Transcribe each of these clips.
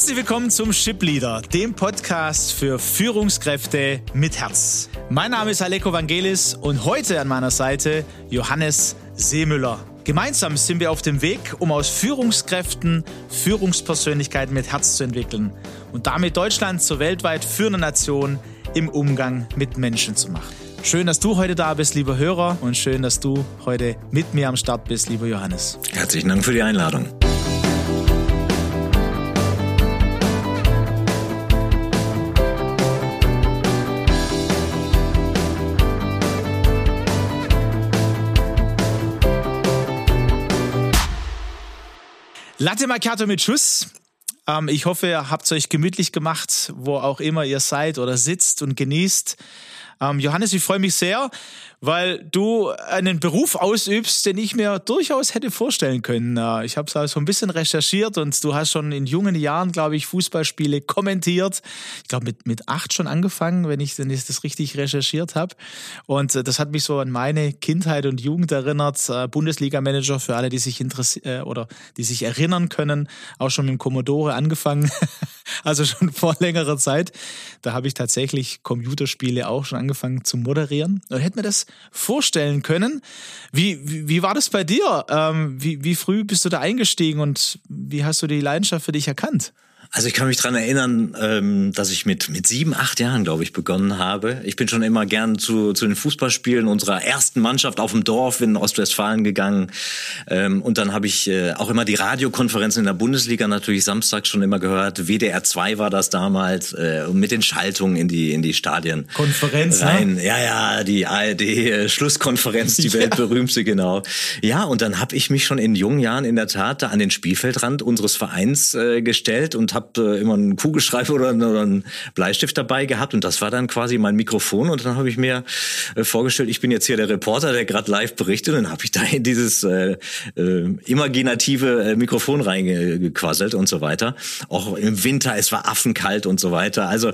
Herzlich willkommen zum Ship Leader, dem Podcast für Führungskräfte mit Herz. Mein Name ist Aleko Vangelis und heute an meiner Seite Johannes Seemüller. Gemeinsam sind wir auf dem Weg, um aus Führungskräften Führungspersönlichkeiten mit Herz zu entwickeln und damit Deutschland zur weltweit führenden Nation im Umgang mit Menschen zu machen. Schön, dass du heute da bist, lieber Hörer, und schön, dass du heute mit mir am Start bist, lieber Johannes. Herzlichen Dank für die Einladung. Latte Macchiato mit Schuss. Ähm, ich hoffe, ihr habt es euch gemütlich gemacht, wo auch immer ihr seid oder sitzt und genießt. Ähm, Johannes, ich freue mich sehr, weil du einen Beruf ausübst, den ich mir durchaus hätte vorstellen können. Äh, ich habe so ein bisschen recherchiert und du hast schon in jungen Jahren, glaube ich, Fußballspiele kommentiert. Ich glaube, mit, mit acht schon angefangen, wenn ich, wenn das richtig recherchiert habe. Und äh, das hat mich so an meine Kindheit und Jugend erinnert. Äh, Bundesliga-Manager für alle, die sich interessieren oder die sich erinnern können, auch schon mit dem Commodore angefangen. also schon vor längerer Zeit. Da habe ich tatsächlich Computerspiele auch schon angefangen zu moderieren. Und hätte mir das vorstellen können. Wie, wie, wie war das bei dir? Ähm, wie, wie früh bist du da eingestiegen und wie hast du die Leidenschaft für dich erkannt? Also ich kann mich dran erinnern, ähm, dass ich mit mit sieben, acht Jahren, glaube ich, begonnen habe. Ich bin schon immer gern zu, zu den Fußballspielen unserer ersten Mannschaft auf dem Dorf in Ostwestfalen gegangen. Ähm, und dann habe ich äh, auch immer die Radiokonferenzen in der Bundesliga natürlich samstags schon immer gehört. WDR 2 war das damals äh, mit den Schaltungen in die in die Stadien. Konferenz, rein. Ne? Ja, ja, die ARD äh, Schlusskonferenz, die ja. weltberühmte, genau. Ja, und dann habe ich mich schon in jungen Jahren in der Tat da an den Spielfeldrand unseres Vereins gestellt und habe äh, immer einen Kugelschreiber oder, oder einen Bleistift dabei gehabt und das war dann quasi mein Mikrofon und dann habe ich mir äh, vorgestellt, ich bin jetzt hier der Reporter, der gerade live berichtet und dann habe ich da in dieses äh, äh, imaginative äh, Mikrofon reingequasselt und so weiter. Auch im Winter, es war affenkalt und so weiter. Also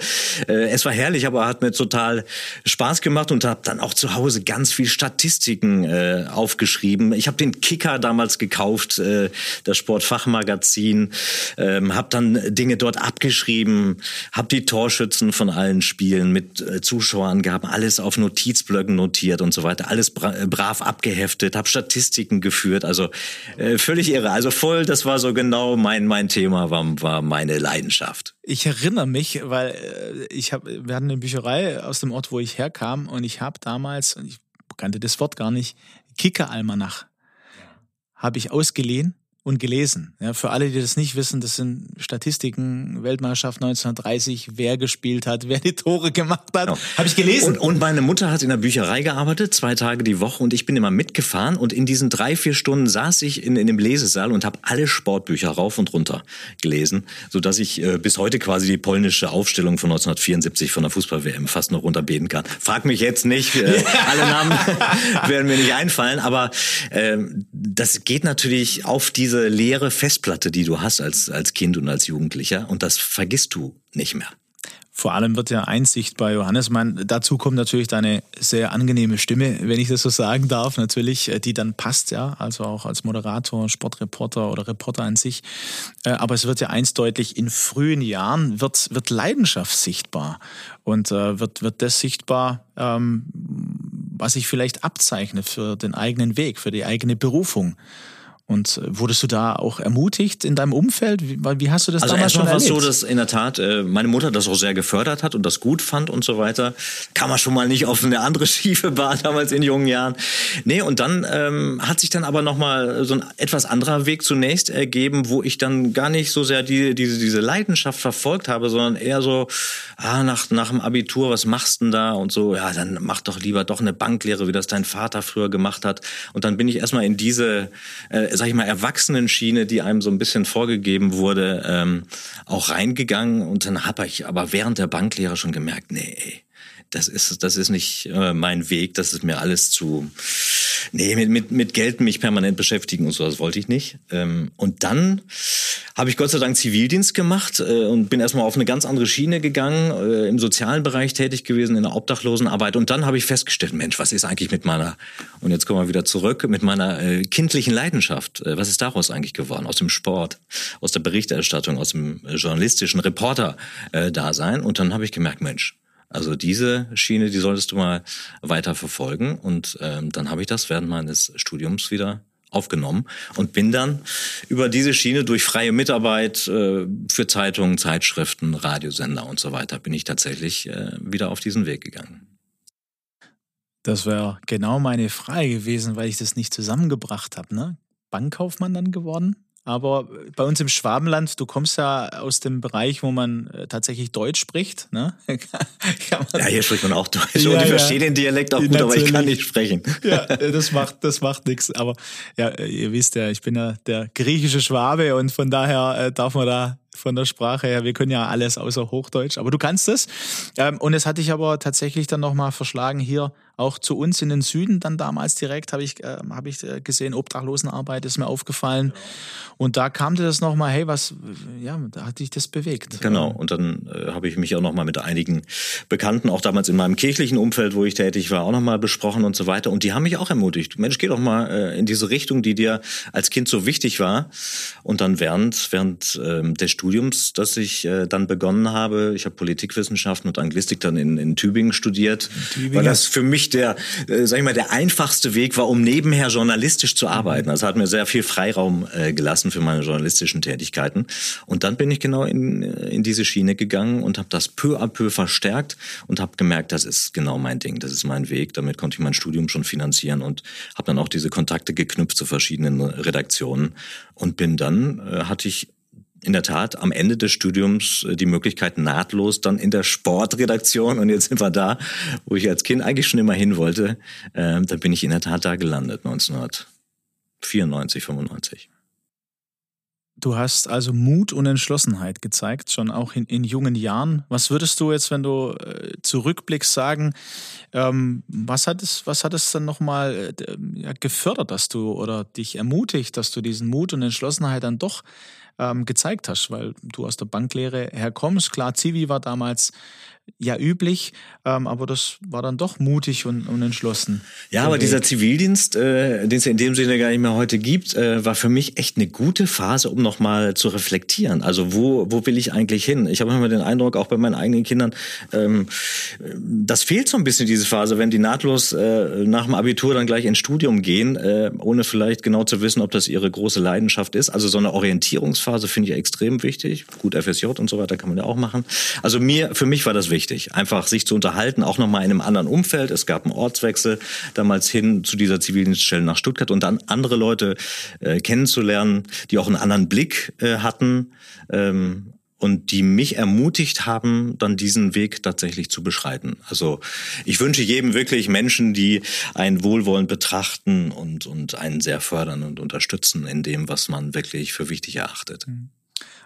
äh, es war herrlich, aber hat mir total Spaß gemacht und habe dann auch zu Hause ganz viel Statistiken äh, aufgeschrieben. Ich habe den Kicker damals gekauft, äh, das Sportfachmagazin, ähm, habe dann Dinge dort abgeschrieben, habe die Torschützen von allen Spielen mit äh, Zuschauern gehabt, alles auf Notizblöcken notiert und so weiter, alles bra äh, brav abgeheftet, habe Statistiken geführt, also äh, völlig irre, also voll, das war so genau mein mein Thema, war, war meine Leidenschaft. Ich erinnere mich, weil äh, ich habe, wir hatten eine Bücherei aus dem Ort, wo ich herkam, und ich habe damals, ich kannte das Wort gar nicht, Kicker-Almanach, habe ich ausgeliehen und gelesen. Ja, für alle, die das nicht wissen, das sind Statistiken, Weltmeisterschaft 1930, wer gespielt hat, wer die Tore gemacht hat. Genau. Habe ich gelesen. Und, und, meine Mutter hat in der Bücherei gearbeitet, zwei Tage die Woche und ich bin immer mitgefahren und in diesen drei, vier Stunden saß ich in, in dem Lesesaal und habe alle Sportbücher rauf und runter gelesen, sodass ich äh, bis heute quasi die polnische Aufstellung von 1974 von der Fußball-WM fast noch runterbeten kann. Frag mich jetzt nicht, äh, alle Namen werden mir nicht einfallen, aber äh, das geht natürlich auf diese diese leere Festplatte, die du hast als, als Kind und als Jugendlicher und das vergisst du nicht mehr. Vor allem wird ja Einsicht bei Johannes. Man, dazu kommt natürlich deine sehr angenehme Stimme, wenn ich das so sagen darf, natürlich, äh, die dann passt, ja, also auch als Moderator, Sportreporter oder Reporter an sich. Äh, aber es wird ja eins deutlich, in frühen Jahren wird, wird Leidenschaft sichtbar und äh, wird, wird das sichtbar, ähm, was sich vielleicht abzeichnet für den eigenen Weg, für die eigene Berufung. Und äh, wurdest du da auch ermutigt in deinem Umfeld? Wie, wie hast du das also damals schon erlebt? Also war es so, dass in der Tat äh, meine Mutter das auch sehr gefördert hat und das gut fand und so weiter. Kann man schon mal nicht auf eine andere schiefe Bahn damals in jungen Jahren. Nee, und dann ähm, hat sich dann aber nochmal so ein etwas anderer Weg zunächst ergeben, wo ich dann gar nicht so sehr die, diese, diese Leidenschaft verfolgt habe, sondern eher so, ah, nach, nach dem Abitur, was machst du denn da? Und so, ja, dann mach doch lieber doch eine Banklehre, wie das dein Vater früher gemacht hat. Und dann bin ich erstmal in diese äh, sag ich mal, Erwachsenenschiene, die einem so ein bisschen vorgegeben wurde, ähm, auch reingegangen. Und dann habe ich aber während der Banklehre schon gemerkt, nee, das ist, das ist nicht äh, mein Weg, das ist mir alles zu, nee, mit, mit, mit Geld mich permanent beschäftigen und so, das wollte ich nicht. Ähm, und dann habe ich Gott sei Dank Zivildienst gemacht äh, und bin erstmal auf eine ganz andere Schiene gegangen, äh, im sozialen Bereich tätig gewesen, in der Obdachlosenarbeit. Und dann habe ich festgestellt, Mensch, was ist eigentlich mit meiner, und jetzt kommen wir wieder zurück, mit meiner äh, kindlichen Leidenschaft, äh, was ist daraus eigentlich geworden? Aus dem Sport, aus der Berichterstattung, aus dem äh, journalistischen Reporter-Dasein. und dann habe ich gemerkt, Mensch, also diese Schiene, die solltest du mal weiter verfolgen. Und ähm, dann habe ich das während meines Studiums wieder aufgenommen und bin dann über diese Schiene durch freie Mitarbeit äh, für Zeitungen, Zeitschriften, Radiosender und so weiter bin ich tatsächlich äh, wieder auf diesen Weg gegangen. Das wäre genau meine Frage gewesen, weil ich das nicht zusammengebracht habe. Ne? Bankkaufmann dann geworden? Aber bei uns im Schwabenland, du kommst ja aus dem Bereich, wo man äh, tatsächlich Deutsch spricht. Ne? ja, hier spricht man auch Deutsch. Ja, und ich ja. verstehe den Dialekt auch gut, Natürlich. aber ich kann nicht sprechen. ja, das macht, das macht nichts. Aber ja, ihr wisst ja, ich bin ja der griechische Schwabe und von daher äh, darf man da von der Sprache her. Wir können ja alles außer Hochdeutsch, aber du kannst es. Ähm, und es hatte ich aber tatsächlich dann nochmal verschlagen hier auch zu uns in den Süden dann damals direkt habe ich äh, habe ich äh, gesehen Obdachlosenarbeit ist mir aufgefallen. Und da kam dir das nochmal hey was ja da hat dich das bewegt. Genau und dann äh, habe ich mich auch nochmal mit einigen Bekannten auch damals in meinem kirchlichen Umfeld wo ich tätig war auch nochmal besprochen und so weiter. Und die haben mich auch ermutigt. Mensch geh doch mal äh, in diese Richtung die dir als Kind so wichtig war. Und dann während während ähm, des Studiums das ich äh, dann begonnen habe ich habe Politikwissenschaften und Anglistik dann in, in Tübingen studiert Tübingen. weil das für mich der, äh, sag ich mal, der einfachste Weg war, um nebenher journalistisch zu arbeiten. Das hat mir sehr viel Freiraum äh, gelassen für meine journalistischen Tätigkeiten. Und dann bin ich genau in, in diese Schiene gegangen und habe das peu à peu verstärkt und habe gemerkt, das ist genau mein Ding, das ist mein Weg. Damit konnte ich mein Studium schon finanzieren und habe dann auch diese Kontakte geknüpft zu verschiedenen Redaktionen und bin dann, äh, hatte ich in der Tat am Ende des Studiums äh, die Möglichkeit nahtlos dann in der Sportredaktion und jetzt sind wir da, wo ich als Kind eigentlich schon immer hin wollte. Äh, da bin ich in der Tat da gelandet 1994, 95. Du hast also Mut und Entschlossenheit gezeigt, schon auch in, in jungen Jahren. Was würdest du jetzt, wenn du äh, zurückblickst, sagen, ähm, was, hat es, was hat es dann nochmal äh, gefördert, dass du oder dich ermutigt, dass du diesen Mut und Entschlossenheit dann doch ähm, gezeigt hast, weil du aus der Banklehre herkommst. Klar, Zivi war damals ja üblich, ähm, aber das war dann doch mutig und, und entschlossen. Ja, aber dieser Zivildienst, äh, den es in dem Sinne gar nicht mehr heute gibt, äh, war für mich echt eine gute Phase, um nochmal zu reflektieren. Also wo, wo will ich eigentlich hin? Ich habe immer den Eindruck, auch bei meinen eigenen Kindern, ähm, das fehlt so ein bisschen diese Phase, wenn die nahtlos äh, nach dem Abitur dann gleich ins Studium gehen, äh, ohne vielleicht genau zu wissen, ob das ihre große Leidenschaft ist. Also so eine Orientierungsphase finde ich extrem wichtig. Gut, FSJ und so weiter kann man ja auch machen. Also mir, für mich war das wichtig wichtig, einfach sich zu unterhalten, auch nochmal in einem anderen Umfeld. Es gab einen Ortswechsel damals hin zu dieser Zivildienststelle nach Stuttgart und dann andere Leute äh, kennenzulernen, die auch einen anderen Blick äh, hatten. Ähm, und die mich ermutigt haben, dann diesen Weg tatsächlich zu beschreiten. Also ich wünsche jedem wirklich Menschen, die einen wohlwollend betrachten und, und einen sehr fördern und unterstützen in dem, was man wirklich für wichtig erachtet. Mhm.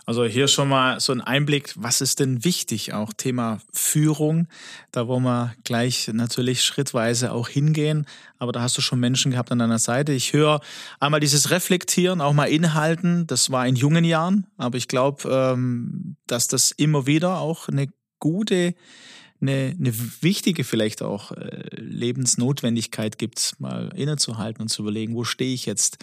Also hier schon mal so ein Einblick, was ist denn wichtig, auch Thema Führung. Da wollen wir gleich natürlich schrittweise auch hingehen. Aber da hast du schon Menschen gehabt an deiner Seite. Ich höre einmal dieses Reflektieren, auch mal inhalten. Das war in jungen Jahren. Aber ich glaube, ähm, dass das immer wieder auch eine gute eine, eine wichtige vielleicht auch äh, Lebensnotwendigkeit gibt, mal innezuhalten und zu überlegen, wo stehe ich jetzt?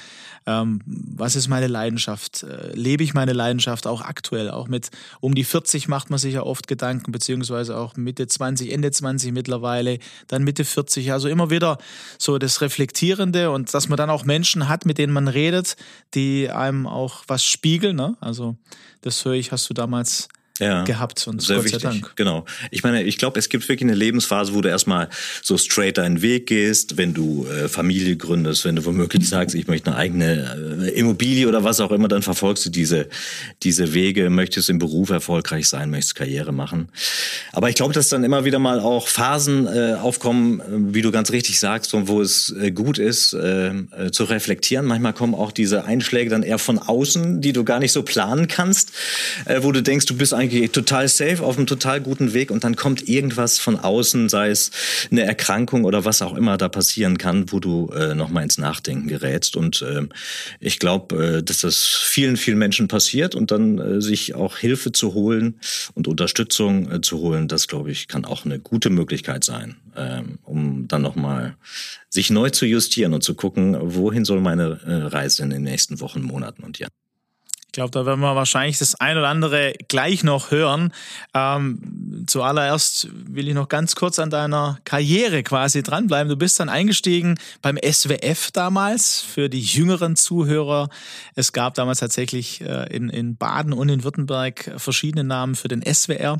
Ähm, was ist meine Leidenschaft? Äh, lebe ich meine Leidenschaft auch aktuell? Auch mit um die 40 macht man sich ja oft Gedanken, beziehungsweise auch Mitte 20, Ende 20 mittlerweile, dann Mitte 40. Also immer wieder so das Reflektierende und dass man dann auch Menschen hat, mit denen man redet, die einem auch was spiegeln. Ne? Also das höre ich, hast du damals ja, gehabt und sehr Gott wichtig. sei Dank. Genau. Ich meine, ich glaube, es gibt wirklich eine Lebensphase, wo du erstmal so straight deinen Weg gehst, wenn du äh, Familie gründest, wenn du womöglich sagst, ich möchte eine eigene äh, Immobilie oder was auch immer, dann verfolgst du diese diese Wege, möchtest im Beruf erfolgreich sein, möchtest Karriere machen. Aber ich glaube, dass dann immer wieder mal auch Phasen äh, aufkommen, äh, wie du ganz richtig sagst, wo es äh, gut ist äh, zu reflektieren. Manchmal kommen auch diese Einschläge dann eher von außen, die du gar nicht so planen kannst, wo du denkst, du bist eigentlich eigentlich total safe, auf einem total guten Weg und dann kommt irgendwas von außen, sei es eine Erkrankung oder was auch immer da passieren kann, wo du äh, nochmal ins Nachdenken gerätst. Und äh, ich glaube, äh, dass das vielen, vielen Menschen passiert und dann äh, sich auch Hilfe zu holen und Unterstützung äh, zu holen, das glaube ich, kann auch eine gute Möglichkeit sein, äh, um dann nochmal sich neu zu justieren und zu gucken, wohin soll meine äh, Reise in den nächsten Wochen, Monaten und Jahren. Ich glaube, da werden wir wahrscheinlich das ein oder andere gleich noch hören. Ähm, zuallererst will ich noch ganz kurz an deiner Karriere quasi dranbleiben. Du bist dann eingestiegen beim SWF damals für die jüngeren Zuhörer. Es gab damals tatsächlich äh, in, in Baden und in Württemberg verschiedene Namen für den SWR.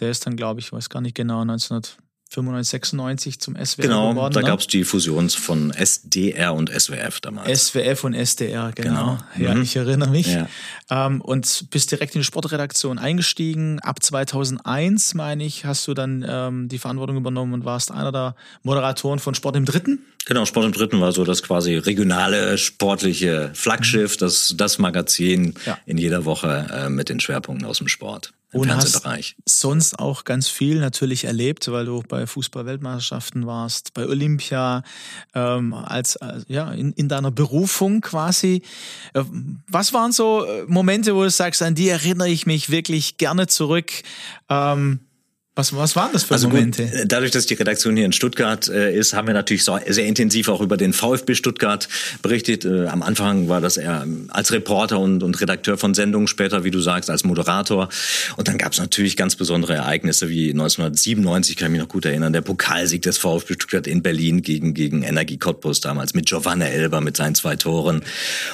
Der ist dann, glaube ich, weiß gar nicht genau, 1900 95, 96 zum SWR genau, geworden. Genau, da ne? gab es die Fusion von SDR und SWF damals. SWF und SDR, genau. genau. Ja, mhm. ich erinnere mich. Ja. Ähm, und bist direkt in die Sportredaktion eingestiegen. Ab 2001, meine ich, hast du dann ähm, die Verantwortung übernommen und warst einer der Moderatoren von Sport im Dritten. Genau, Sport im Dritten war so das quasi regionale sportliche Flaggschiff, mhm. das, das Magazin ja. in jeder Woche äh, mit den Schwerpunkten aus dem Sport und hast sonst auch ganz viel natürlich erlebt, weil du bei Fußball-Weltmeisterschaften warst, bei Olympia, ähm, als äh, ja in, in deiner Berufung quasi. Äh, was waren so äh, Momente, wo du sagst, an die erinnere ich mich wirklich gerne zurück? Ähm, was, was waren das für also Momente? Gut, dadurch, dass die Redaktion hier in Stuttgart äh, ist, haben wir natürlich so, sehr intensiv auch über den VfB Stuttgart berichtet. Äh, am Anfang war das eher als Reporter und, und Redakteur von Sendungen, später, wie du sagst, als Moderator. Und dann gab es natürlich ganz besondere Ereignisse, wie 1997, kann ich mich noch gut erinnern, der Pokalsieg des VfB Stuttgart in Berlin gegen, gegen Energie Cottbus damals mit Giovanna Elber mit seinen zwei Toren.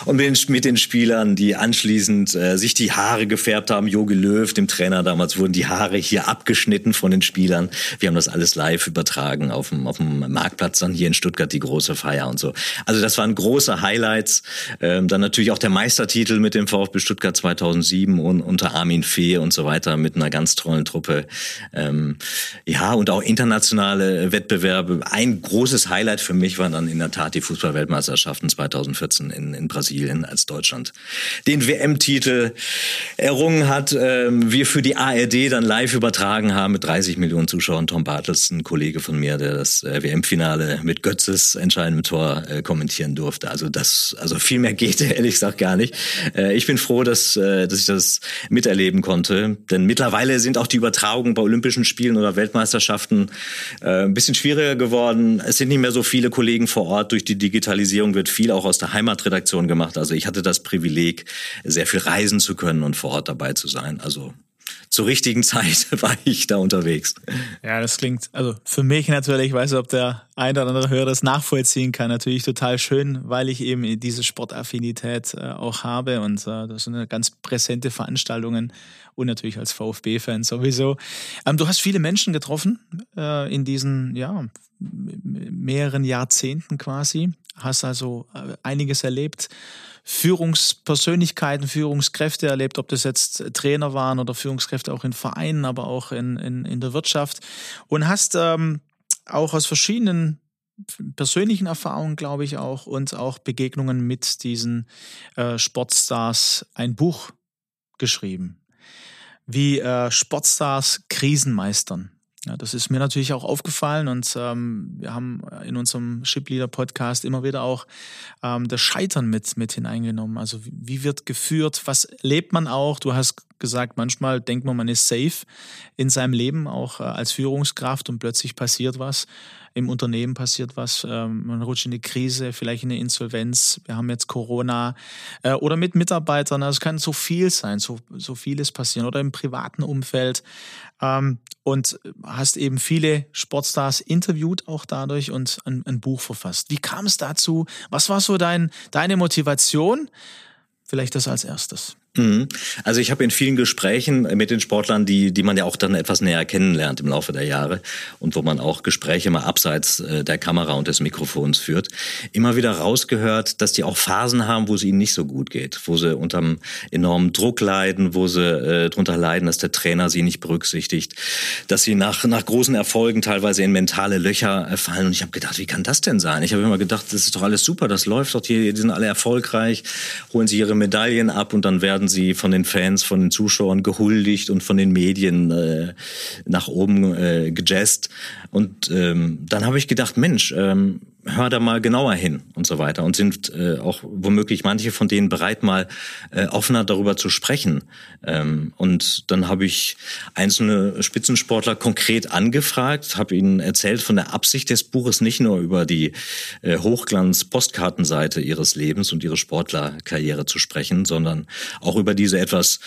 Und mit den, mit den Spielern, die anschließend äh, sich die Haare gefärbt haben. Jogi Löw, dem Trainer damals, wurden die Haare hier abgeschnitten Berichten von den Spielern. Wir haben das alles live übertragen auf dem, auf dem Marktplatz dann hier in Stuttgart, die große Feier und so. Also das waren große Highlights. Ähm, dann natürlich auch der Meistertitel mit dem VfB Stuttgart 2007 und unter Armin Fee und so weiter mit einer ganz tollen Truppe. Ähm, ja, und auch internationale Wettbewerbe. Ein großes Highlight für mich war dann in der Tat die Fußballweltmeisterschaften 2014 in, in Brasilien, als Deutschland den WM-Titel errungen hat. Ähm, wir für die ARD dann live übertragen haben mit 30 Millionen Zuschauern. Tom Bartels, ein Kollege von mir, der das äh, WM-Finale mit Götzes entscheidendem Tor äh, kommentieren durfte. Also das, also viel mehr geht ehrlich gesagt gar nicht. Äh, ich bin froh, dass, dass ich das miterleben konnte, denn mittlerweile sind auch die Übertragungen bei Olympischen Spielen oder Weltmeisterschaften ein bisschen schwieriger geworden. Es sind nicht mehr so viele Kollegen vor Ort. Durch die Digitalisierung wird viel auch aus der Heimatredaktion gemacht. Also ich hatte das Privileg, sehr viel reisen zu können und vor Ort dabei zu sein. Also zur richtigen Zeit war ich da unterwegs. Ja, das klingt, also für mich natürlich, ich weiß nicht, ob der ein oder andere Hörer das nachvollziehen kann, natürlich total schön, weil ich eben diese Sportaffinität äh, auch habe und äh, das sind ganz präsente Veranstaltungen und natürlich als VfB-Fan sowieso. Ähm, du hast viele Menschen getroffen äh, in diesen, ja, mehreren Jahrzehnten quasi, hast also äh, einiges erlebt. Führungspersönlichkeiten, Führungskräfte erlebt, ob das jetzt Trainer waren oder Führungskräfte auch in Vereinen, aber auch in, in, in der Wirtschaft. Und hast ähm, auch aus verschiedenen persönlichen Erfahrungen, glaube ich auch, und auch Begegnungen mit diesen äh, Sportstars ein Buch geschrieben. Wie äh, Sportstars Krisen meistern. Ja, das ist mir natürlich auch aufgefallen und ähm, wir haben in unserem Shipleader Podcast immer wieder auch ähm, das Scheitern mit, mit hineingenommen. Also wie, wie wird geführt, was lebt man auch? Du hast gesagt, manchmal denkt man, man ist safe in seinem Leben, auch äh, als Führungskraft und plötzlich passiert was im Unternehmen passiert was, ähm, man rutscht in eine Krise, vielleicht in eine Insolvenz, wir haben jetzt Corona äh, oder mit Mitarbeitern, also es kann so viel sein, so, so vieles passieren oder im privaten Umfeld ähm, und hast eben viele Sportstars interviewt auch dadurch und ein, ein Buch verfasst. Wie kam es dazu? Was war so dein, deine Motivation? Vielleicht das als erstes. Mhm. Also ich habe in vielen Gesprächen mit den Sportlern, die, die man ja auch dann etwas näher kennenlernt im Laufe der Jahre und wo man auch Gespräche mal abseits äh, der Kamera und des Mikrofons führt, immer wieder rausgehört, dass die auch Phasen haben, wo es ihnen nicht so gut geht, wo sie unterm enormen Druck leiden, wo sie äh, darunter leiden, dass der Trainer sie nicht berücksichtigt, dass sie nach, nach großen Erfolgen teilweise in mentale Löcher äh, fallen. Und ich habe gedacht, wie kann das denn sein? Ich habe immer gedacht, das ist doch alles super, das läuft doch hier, die sind alle erfolgreich, holen sie ihre Medaillen ab und dann werden werden sie von den Fans, von den Zuschauern gehuldigt und von den Medien äh, nach oben äh, gejazzt. Und ähm, dann habe ich gedacht, Mensch, ähm, hör da mal genauer hin und so weiter und sind äh, auch womöglich manche von denen bereit, mal äh, offener darüber zu sprechen. Ähm, und dann habe ich einzelne Spitzensportler konkret angefragt, habe ihnen erzählt von der Absicht des Buches, nicht nur über die äh, Hochglanz-Postkartenseite ihres Lebens und ihre Sportlerkarriere zu sprechen, sondern auch über diese etwas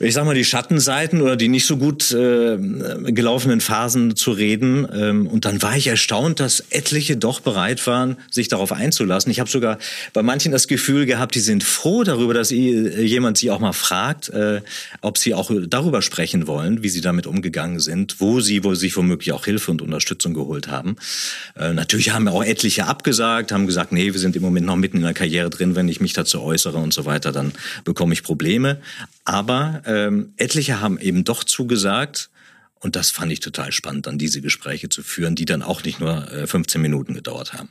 ich sag mal, die Schattenseiten oder die nicht so gut äh, gelaufenen Phasen zu reden. Ähm, und dann war ich erstaunt, dass etliche doch bereit waren, sich darauf einzulassen. Ich habe sogar bei manchen das Gefühl gehabt, die sind froh darüber, dass jemand sie auch mal fragt, äh, ob sie auch darüber sprechen wollen, wie sie damit umgegangen sind, wo sie wo sich womöglich auch Hilfe und Unterstützung geholt haben. Äh, natürlich haben auch etliche abgesagt, haben gesagt, nee, wir sind im Moment noch mitten in der Karriere drin, wenn ich mich dazu äußere und so weiter, dann bekomme ich Probleme. Aber ähm, etliche haben eben doch zugesagt. Und das fand ich total spannend, dann diese Gespräche zu führen, die dann auch nicht nur äh, 15 Minuten gedauert haben.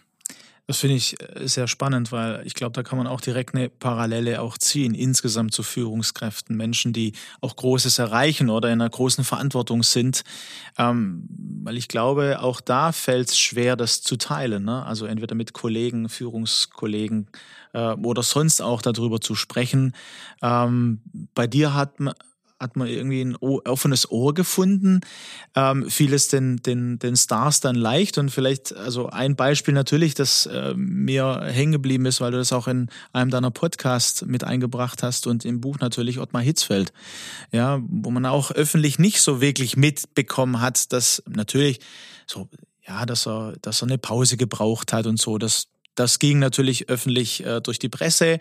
Das finde ich äh, sehr spannend, weil ich glaube, da kann man auch direkt eine Parallele auch ziehen, insgesamt zu Führungskräften, Menschen, die auch Großes erreichen oder in einer großen Verantwortung sind. Ähm, weil ich glaube, auch da fällt es schwer, das zu teilen. Ne? Also entweder mit Kollegen, Führungskollegen äh, oder sonst auch darüber zu sprechen. Ähm, bei dir hat man hat man irgendwie ein offenes Ohr gefunden, ähm, fiel es den, den, den Stars dann leicht. Und vielleicht, also ein Beispiel natürlich, das äh, mir hängen geblieben ist, weil du das auch in einem deiner Podcasts mit eingebracht hast und im Buch natürlich Ottmar Hitzfeld, ja, wo man auch öffentlich nicht so wirklich mitbekommen hat, dass natürlich so, ja, dass er, dass er eine Pause gebraucht hat und so, das, das ging natürlich öffentlich äh, durch die Presse.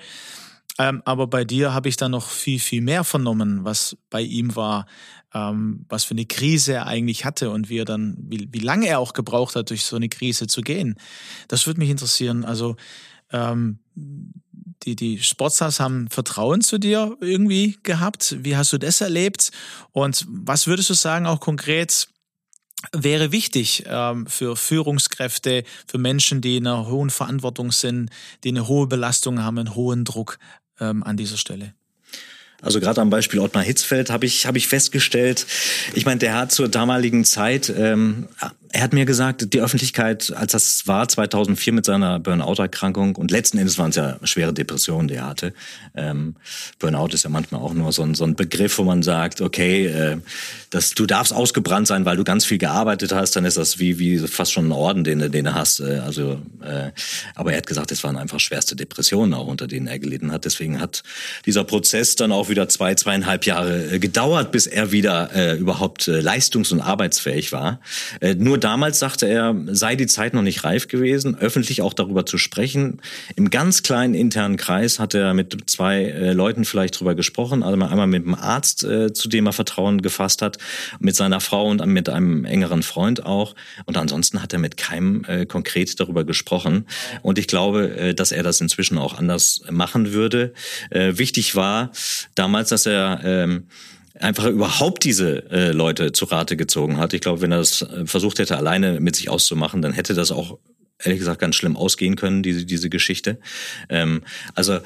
Ähm, aber bei dir habe ich dann noch viel, viel mehr vernommen, was bei ihm war, ähm, was für eine Krise er eigentlich hatte und wie er dann, wie, wie lange er auch gebraucht hat, durch so eine Krise zu gehen. Das würde mich interessieren. Also ähm, die, die Sportstars haben Vertrauen zu dir irgendwie gehabt. Wie hast du das erlebt? Und was würdest du sagen, auch konkret, wäre wichtig ähm, für Führungskräfte, für Menschen, die in einer hohen Verantwortung sind, die eine hohe Belastung haben, einen hohen Druck ähm, an dieser Stelle. Also gerade am Beispiel Ottmar Hitzfeld habe ich, hab ich festgestellt, ich meine, der hat zur damaligen Zeit ähm, er hat mir gesagt, die Öffentlichkeit, als das war 2004 mit seiner Burnout-Erkrankung und letzten Endes waren es ja schwere Depressionen, die er hatte. Ähm, Burnout ist ja manchmal auch nur so ein, so ein Begriff, wo man sagt, okay, äh, dass du darfst ausgebrannt sein, weil du ganz viel gearbeitet hast, dann ist das wie wie fast schon ein Orden, den, den du hast. Äh, also, äh, aber er hat gesagt, es waren einfach schwerste Depressionen auch unter denen er gelitten hat. Deswegen hat dieser Prozess dann auch wieder zwei zweieinhalb Jahre äh, gedauert, bis er wieder äh, überhaupt äh, leistungs- und arbeitsfähig war. Nur damals sagte er, sei die Zeit noch nicht reif gewesen, öffentlich auch darüber zu sprechen. Im ganz kleinen internen Kreis hat er mit zwei äh, Leuten vielleicht drüber gesprochen. Also einmal mit dem Arzt, äh, zu dem er Vertrauen gefasst hat, mit seiner Frau und mit einem engeren Freund auch. Und ansonsten hat er mit keinem äh, konkret darüber gesprochen. Und ich glaube, äh, dass er das inzwischen auch anders machen würde. Äh, wichtig war damals, dass er ähm, einfach überhaupt diese äh, Leute zu Rate gezogen hat. Ich glaube, wenn er das äh, versucht hätte, alleine mit sich auszumachen, dann hätte das auch ehrlich gesagt ganz schlimm ausgehen können, diese, diese Geschichte. Ähm, also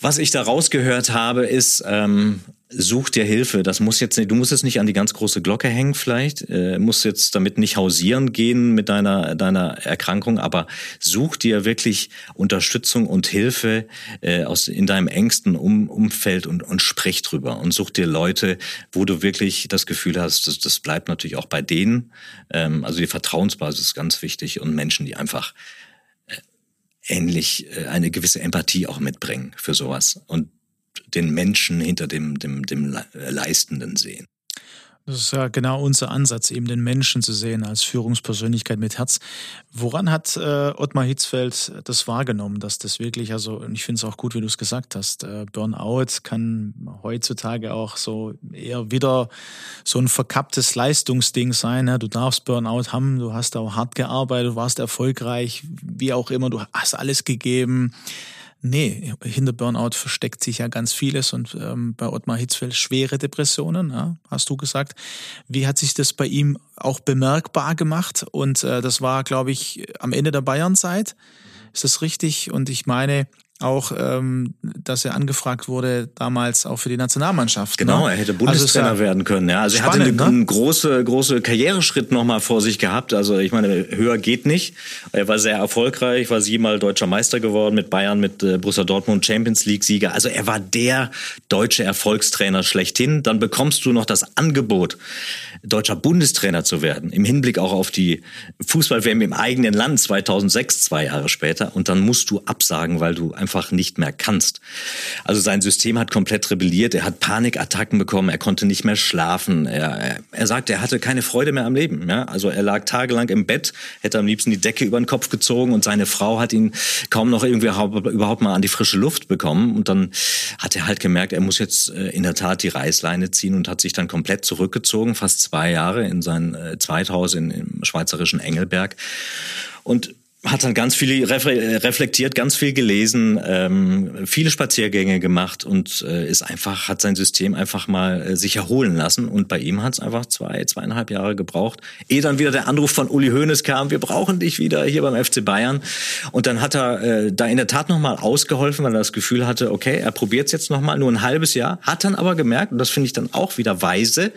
was ich da rausgehört habe, ist, ähm, such dir Hilfe. Das muss jetzt du musst jetzt nicht an die ganz große Glocke hängen vielleicht, äh, musst jetzt damit nicht hausieren gehen mit deiner, deiner Erkrankung, aber such dir wirklich Unterstützung und Hilfe äh, aus, in deinem engsten um, Umfeld und, und sprich drüber und such dir Leute, wo du wirklich das Gefühl hast, das, das bleibt natürlich auch bei denen. Ähm, also die Vertrauensbasis ist ganz wichtig und Menschen, die einfach äh, ähnlich äh, eine gewisse Empathie auch mitbringen für sowas. Und den Menschen hinter dem, dem, dem Leistenden sehen. Das ist ja genau unser Ansatz, eben den Menschen zu sehen als Führungspersönlichkeit mit Herz. Woran hat äh, Ottmar Hitzfeld das wahrgenommen, dass das wirklich, also und ich finde es auch gut, wie du es gesagt hast, äh, Burnout kann heutzutage auch so eher wieder so ein verkapptes Leistungsding sein. Ja? Du darfst Burnout haben, du hast auch hart gearbeitet, du warst erfolgreich, wie auch immer, du hast alles gegeben. Nee, hinter Burnout versteckt sich ja ganz vieles und ähm, bei Ottmar Hitzfeld schwere Depressionen, ja, hast du gesagt. Wie hat sich das bei ihm auch bemerkbar gemacht? Und äh, das war, glaube ich, am Ende der Bayernzeit. Ist das richtig? Und ich meine, auch, ähm, dass er angefragt wurde damals auch für die Nationalmannschaft. Genau, ne? er hätte Bundestrainer also werden können. Ja, also spannend, er hatte einen, ne? große, große Karriereschritt nochmal vor sich gehabt. Also ich meine, höher geht nicht. Er war sehr erfolgreich, war siebenmal deutscher Meister geworden mit Bayern, mit äh, Borussia Dortmund Champions League Sieger. Also er war der deutsche Erfolgstrainer schlechthin. Dann bekommst du noch das Angebot, deutscher Bundestrainer zu werden, im Hinblick auch auf die Fußball-WM im eigenen Land 2006, zwei Jahre später. Und dann musst du absagen, weil du einfach nicht mehr kannst. Also sein System hat komplett rebelliert. Er hat Panikattacken bekommen. Er konnte nicht mehr schlafen. Er, er, sagte, er hatte keine Freude mehr am Leben. Ja? Also er lag tagelang im Bett, hätte am liebsten die Decke über den Kopf gezogen und seine Frau hat ihn kaum noch irgendwie überhaupt mal an die frische Luft bekommen. Und dann hat er halt gemerkt, er muss jetzt äh, in der Tat die Reißleine ziehen und hat sich dann komplett zurückgezogen, fast zwei Jahre in sein äh, Zweithaus in, im schweizerischen Engelberg. Und hat dann ganz viel reflektiert, ganz viel gelesen, ähm, viele Spaziergänge gemacht und äh, ist einfach, hat sein System einfach mal äh, sich erholen lassen. Und bei ihm hat es einfach zwei, zweieinhalb Jahre gebraucht, ehe dann wieder der Anruf von Uli Hoeneß kam, wir brauchen dich wieder hier beim FC Bayern. Und dann hat er äh, da in der Tat nochmal ausgeholfen, weil er das Gefühl hatte, okay, er probiert es jetzt nochmal, nur ein halbes Jahr, hat dann aber gemerkt, und das finde ich dann auch wieder weise,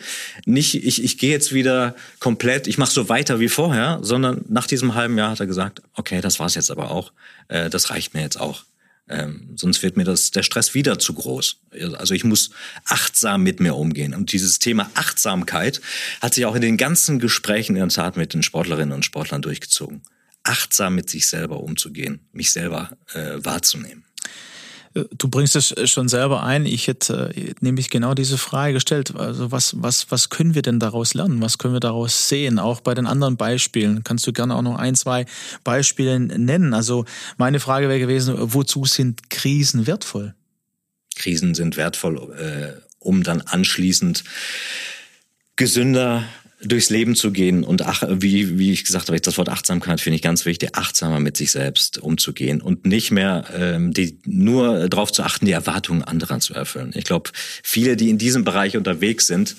nicht, ich, ich gehe jetzt wieder komplett, ich mache so weiter wie vorher, sondern nach diesem halben Jahr hat er gesagt, okay, das war's jetzt aber auch. Äh, das reicht mir jetzt auch. Ähm, sonst wird mir das der Stress wieder zu groß. Also ich muss achtsam mit mir umgehen. Und dieses Thema Achtsamkeit hat sich auch in den ganzen Gesprächen in der Tat mit den Sportlerinnen und Sportlern durchgezogen. Achtsam mit sich selber umzugehen, mich selber äh, wahrzunehmen. Du bringst es schon selber ein. Ich hätte äh, nämlich genau diese Frage gestellt. Also was, was, was können wir denn daraus lernen? Was können wir daraus sehen? Auch bei den anderen Beispielen. Kannst du gerne auch noch ein, zwei Beispiele nennen? Also meine Frage wäre gewesen, wozu sind Krisen wertvoll? Krisen sind wertvoll, äh, um dann anschließend gesünder durchs Leben zu gehen und ach, wie, wie ich gesagt habe, das Wort Achtsamkeit finde ich ganz wichtig, achtsamer mit sich selbst umzugehen und nicht mehr ähm, die, nur darauf zu achten, die Erwartungen anderer zu erfüllen. Ich glaube, viele, die in diesem Bereich unterwegs sind,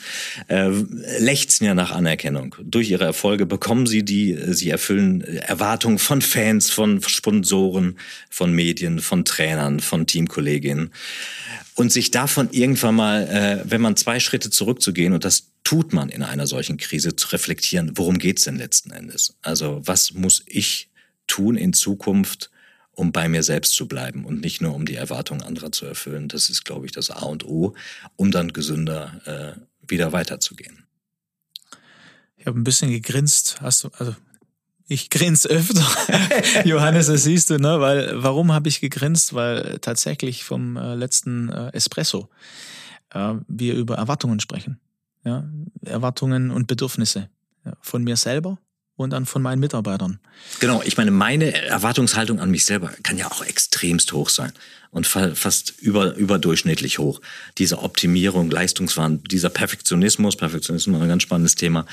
äh, lechzen ja nach Anerkennung. Durch ihre Erfolge bekommen sie die, sie erfüllen Erwartungen von Fans, von Sponsoren, von Medien, von Trainern, von Teamkolleginnen und sich davon irgendwann mal, äh, wenn man zwei Schritte zurückzugehen und das tut man in einer solchen Krise, zu reflektieren, worum geht's denn letzten Endes? Also was muss ich tun in Zukunft, um bei mir selbst zu bleiben und nicht nur um die Erwartungen anderer zu erfüllen? Das ist, glaube ich, das A und O, um dann gesünder äh, wieder weiterzugehen. Ich habe ein bisschen gegrinst. Hast du, also ich grinse öfter. Johannes, das siehst du, ne? Weil, warum habe ich gegrinst? Weil tatsächlich vom äh, letzten äh, Espresso äh, wir über Erwartungen sprechen. Ja? Erwartungen und Bedürfnisse ja? von mir selber und dann von meinen Mitarbeitern. Genau, ich meine, meine Erwartungshaltung an mich selber kann ja auch extremst hoch sein und fast über, überdurchschnittlich hoch. Diese Optimierung, Leistungswahn, dieser Perfektionismus, Perfektionismus ist ein ganz spannendes Thema.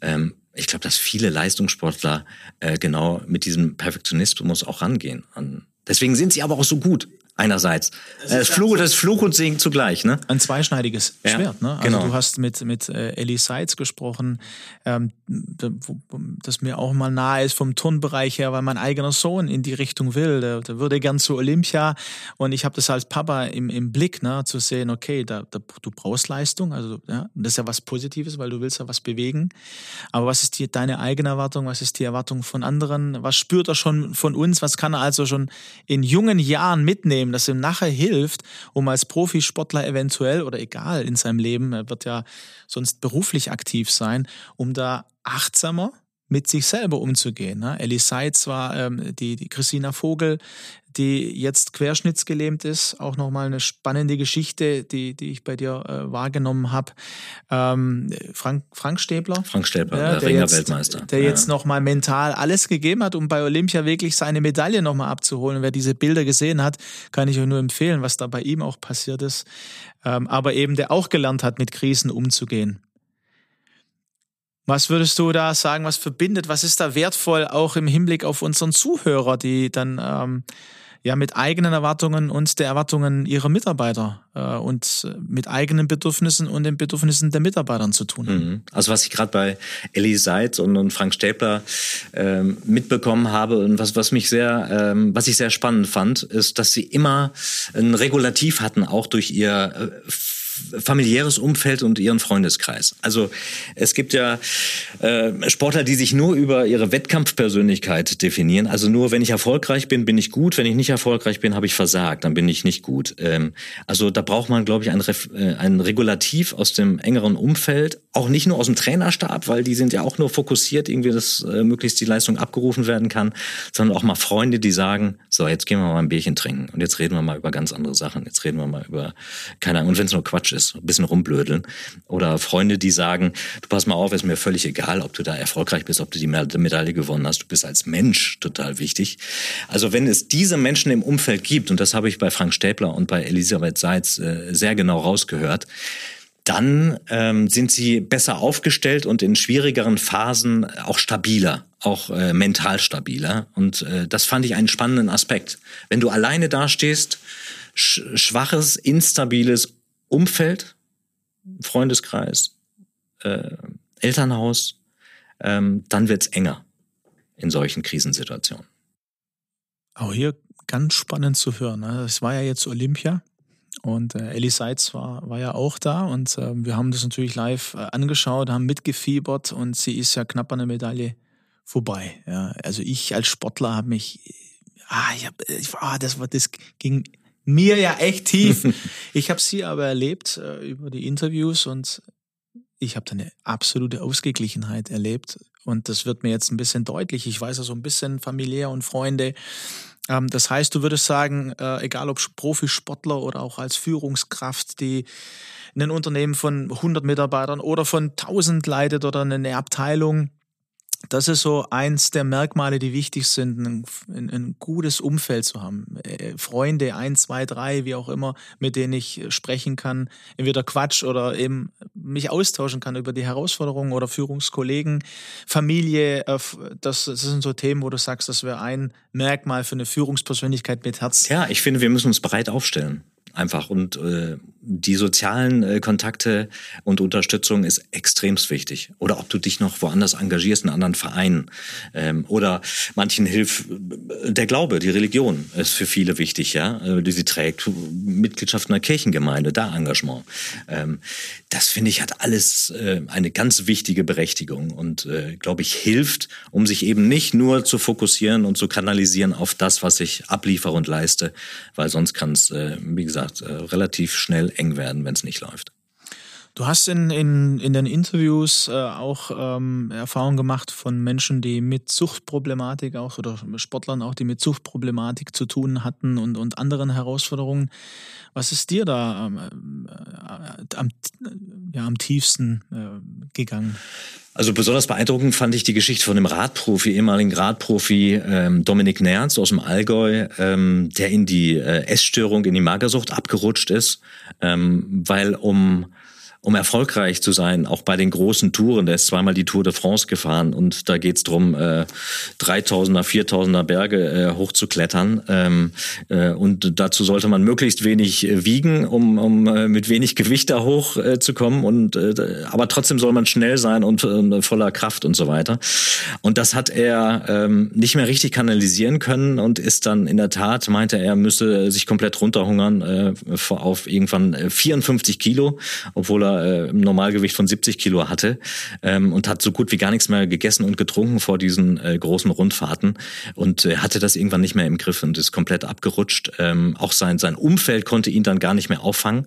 Ähm, ich glaube, dass viele Leistungssportler äh, genau mit diesem Perfektionismus auch rangehen. Und deswegen sind sie aber auch so gut einerseits. Das, äh, Fluch, das Fluch und Segen zugleich, ne? Ein zweischneidiges ja, Schwert, ne? Also genau. du hast mit, mit äh, Ellie Seitz gesprochen, ähm, das mir auch mal nahe ist vom Turnbereich her, weil mein eigener Sohn in die Richtung will. Der, der würde gern zu Olympia und ich habe das als Papa im, im Blick, ne? Zu sehen, okay, da, da, du brauchst Leistung, also ja, das ist ja was Positives, weil du willst ja was bewegen. Aber was ist die, deine eigene Erwartung? Was ist die Erwartung von anderen? Was spürt er schon von uns? Was kann er also schon in jungen Jahren mitnehmen? Leben, das ihm nachher hilft, um als Profisportler eventuell oder egal in seinem Leben, er wird ja sonst beruflich aktiv sein, um da achtsamer mit sich selber umzugehen. Ne? Ellie Seitz war ähm, die, die Christina Vogel, die jetzt querschnittsgelähmt ist. Auch nochmal eine spannende Geschichte, die, die ich bei dir äh, wahrgenommen habe. Ähm, Frank, Frank Stäbler. Frank Stäbler, ja, der, Ringerweltmeister. Der ja. jetzt nochmal mental alles gegeben hat, um bei Olympia wirklich seine Medaille nochmal abzuholen. Und wer diese Bilder gesehen hat, kann ich euch nur empfehlen, was da bei ihm auch passiert ist. Ähm, aber eben der auch gelernt hat, mit Krisen umzugehen. Was würdest du da sagen, was verbindet, was ist da wertvoll auch im Hinblick auf unseren Zuhörer, die dann ähm, ja mit eigenen Erwartungen und der Erwartungen ihrer Mitarbeiter äh, und mit eigenen Bedürfnissen und den Bedürfnissen der Mitarbeitern zu tun. Mhm. Also was ich gerade bei Ellie Seitz und, und Frank Stäbler ähm, mitbekommen habe und was, was mich sehr, ähm, was ich sehr spannend fand, ist, dass sie immer ein Regulativ hatten, auch durch ihr äh, familiäres Umfeld und ihren Freundeskreis. Also es gibt ja äh, Sportler, die sich nur über ihre Wettkampfpersönlichkeit definieren. Also nur wenn ich erfolgreich bin, bin ich gut. Wenn ich nicht erfolgreich bin, habe ich versagt. Dann bin ich nicht gut. Ähm, also da braucht man, glaube ich, ein, äh, ein Regulativ aus dem engeren Umfeld. Auch nicht nur aus dem Trainerstab, weil die sind ja auch nur fokussiert, irgendwie, dass äh, möglichst die Leistung abgerufen werden kann, sondern auch mal Freunde, die sagen, so, jetzt gehen wir mal ein Bierchen trinken und jetzt reden wir mal über ganz andere Sachen. Jetzt reden wir mal über, keine Ahnung, und wenn es nur Quatsch ist, ein bisschen rumblödeln. Oder Freunde, die sagen, du pass mal auf, ist mir völlig egal, ob du da erfolgreich bist, ob du die Medaille gewonnen hast. Du bist als Mensch total wichtig. Also wenn es diese Menschen im Umfeld gibt, und das habe ich bei Frank Stäbler und bei Elisabeth Seitz äh, sehr genau rausgehört, dann ähm, sind sie besser aufgestellt und in schwierigeren Phasen auch stabiler, auch äh, mental stabiler. Und äh, das fand ich einen spannenden Aspekt. Wenn du alleine dastehst, sch schwaches, instabiles Umfeld, Freundeskreis, äh, Elternhaus, ähm, dann wird's enger in solchen Krisensituationen. Auch hier ganz spannend zu hören. Ne? Es war ja jetzt Olympia und äh, Ellie Seitz war, war ja auch da und äh, wir haben das natürlich live äh, angeschaut, haben mitgefiebert und sie ist ja knapp an der Medaille vorbei. Ja. Also ich als Sportler habe mich, ah, ich hab, ich, ah, das war, das ging mir ja echt tief. ich habe sie aber erlebt äh, über die Interviews und ich habe da eine absolute Ausgeglichenheit erlebt. Und das wird mir jetzt ein bisschen deutlich. Ich weiß ja so ein bisschen familiär und Freunde. Ähm, das heißt, du würdest sagen, äh, egal ob Profisportler oder auch als Führungskraft, die ein Unternehmen von 100 Mitarbeitern oder von 1000 leitet oder eine Abteilung, das ist so eins der Merkmale, die wichtig sind, ein, ein, gutes Umfeld zu haben. Äh, Freunde, ein, zwei, drei, wie auch immer, mit denen ich sprechen kann, entweder Quatsch oder eben mich austauschen kann über die Herausforderungen oder Führungskollegen, Familie. Äh, das, das sind so Themen, wo du sagst, das wäre ein Merkmal für eine Führungspersönlichkeit mit Herz. Ja, ich finde, wir müssen uns breit aufstellen einfach und äh, die sozialen äh, Kontakte und Unterstützung ist extremst wichtig. Oder ob du dich noch woanders engagierst, in anderen Vereinen. Ähm, oder manchen hilft äh, der Glaube, die Religion ist für viele wichtig, ja, äh, die sie trägt. Mitgliedschaft in einer Kirchengemeinde, da Engagement. Ähm, das finde ich hat alles äh, eine ganz wichtige Berechtigung und äh, glaube ich hilft, um sich eben nicht nur zu fokussieren und zu kanalisieren auf das, was ich abliefere und leiste, weil sonst kann es, wie gesagt, relativ schnell eng werden, wenn es nicht läuft. Du hast in, in, in den Interviews äh, auch ähm, Erfahrungen gemacht von Menschen, die mit Suchtproblematik auch oder Sportlern auch, die mit Suchtproblematik zu tun hatten und, und anderen Herausforderungen. Was ist dir da ähm, äh, am, ja, am tiefsten äh, gegangen? Also besonders beeindruckend fand ich die Geschichte von dem Radprofi, ehemaligen Radprofi ähm, Dominik Nerz aus dem Allgäu, ähm, der in die äh, Essstörung, in die Magersucht abgerutscht ist, ähm, weil um um erfolgreich zu sein, auch bei den großen Touren. Der ist zweimal die Tour de France gefahren und da geht's drum, äh, 3000er, 4000er Berge äh, hochzuklettern. Ähm, äh, und dazu sollte man möglichst wenig äh, wiegen, um, um äh, mit wenig Gewicht da hochzukommen. Äh, und äh, aber trotzdem soll man schnell sein und äh, voller Kraft und so weiter. Und das hat er ähm, nicht mehr richtig kanalisieren können und ist dann in der Tat, meinte er, müsse sich komplett runterhungern äh, auf irgendwann 54 Kilo, obwohl er äh, im Normalgewicht von 70 Kilo hatte ähm, und hat so gut wie gar nichts mehr gegessen und getrunken vor diesen äh, großen Rundfahrten und äh, hatte das irgendwann nicht mehr im Griff und ist komplett abgerutscht. Ähm, auch sein, sein Umfeld konnte ihn dann gar nicht mehr auffangen.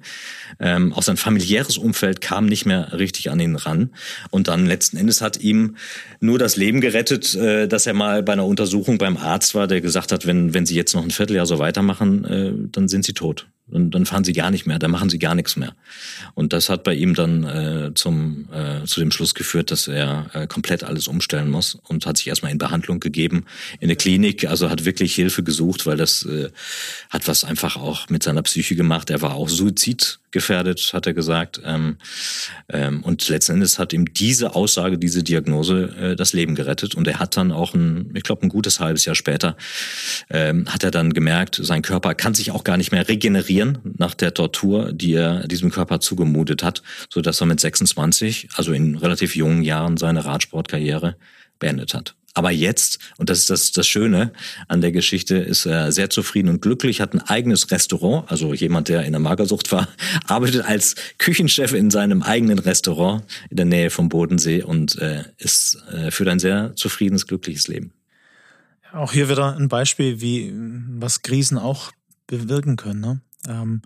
Ähm, auch sein familiäres Umfeld kam nicht mehr richtig an ihn ran. Und dann letzten Endes hat ihm nur das Leben gerettet, äh, dass er mal bei einer Untersuchung beim Arzt war, der gesagt hat, wenn, wenn Sie jetzt noch ein Vierteljahr so weitermachen, äh, dann sind Sie tot. Dann, dann fahren sie gar nicht mehr, dann machen sie gar nichts mehr. Und das hat bei ihm dann äh, zum äh, zu dem Schluss geführt, dass er äh, komplett alles umstellen muss und hat sich erstmal in Behandlung gegeben in der Klinik, also hat wirklich Hilfe gesucht, weil das äh, hat was einfach auch mit seiner Psyche gemacht. Er war auch suizidgefährdet, hat er gesagt. Ähm, ähm, und letzten Endes hat ihm diese Aussage, diese Diagnose äh, das Leben gerettet. Und er hat dann auch ein, ich glaube, ein gutes halbes Jahr später, ähm, hat er dann gemerkt, sein Körper kann sich auch gar nicht mehr regenerieren nach der Tortur, die er diesem Körper zugemutet hat, so dass er mit 26, also in relativ jungen Jahren, seine Radsportkarriere beendet hat. Aber jetzt, und das ist das, das Schöne an der Geschichte, ist er sehr zufrieden und glücklich, hat ein eigenes Restaurant. Also jemand, der in der Magersucht war, arbeitet als Küchenchef in seinem eigenen Restaurant in der Nähe vom Bodensee und äh, ist äh, führt ein sehr zufriedenes, glückliches Leben. Auch hier wieder ein Beispiel, wie was Krisen auch bewirken können. Ne? Ähm,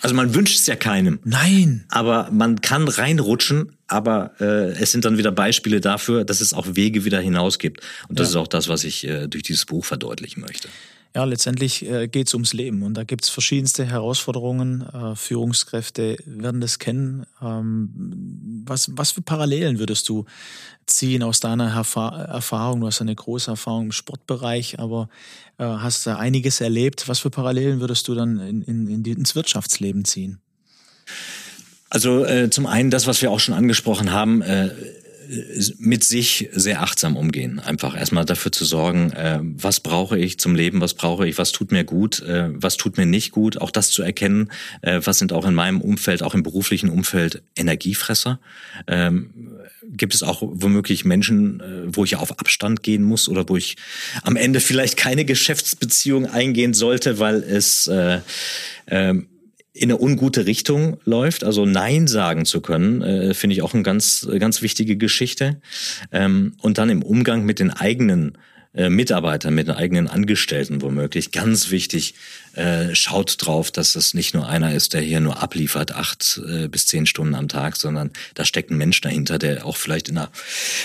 also man wünscht es ja keinem. Nein. Aber man kann reinrutschen, aber äh, es sind dann wieder Beispiele dafür, dass es auch Wege wieder hinaus gibt. Und das ja. ist auch das, was ich äh, durch dieses Buch verdeutlichen möchte. Ja, letztendlich äh, geht es ums Leben und da gibt es verschiedenste Herausforderungen. Äh, Führungskräfte werden das kennen. Ähm, was, was für Parallelen würdest du ziehen aus deiner Erfahrung? Du hast eine große Erfahrung im Sportbereich, aber äh, hast da einiges erlebt. Was für Parallelen würdest du dann in, in, ins Wirtschaftsleben ziehen? Also äh, zum einen das, was wir auch schon angesprochen haben, äh, mit sich sehr achtsam umgehen. Einfach erstmal dafür zu sorgen, äh, was brauche ich zum Leben, was brauche ich, was tut mir gut, äh, was tut mir nicht gut. Auch das zu erkennen, äh, was sind auch in meinem Umfeld, auch im beruflichen Umfeld Energiefresser. Ähm, gibt es auch womöglich Menschen, äh, wo ich auf Abstand gehen muss oder wo ich am Ende vielleicht keine Geschäftsbeziehung eingehen sollte, weil es äh, äh, in eine ungute Richtung läuft. Also Nein sagen zu können, äh, finde ich auch eine ganz, ganz wichtige Geschichte. Ähm, und dann im Umgang mit den eigenen äh, Mitarbeitern, mit den eigenen Angestellten womöglich. Ganz wichtig, äh, schaut drauf, dass es nicht nur einer ist, der hier nur abliefert, acht äh, bis zehn Stunden am Tag, sondern da steckt ein Mensch dahinter, der auch vielleicht in einer,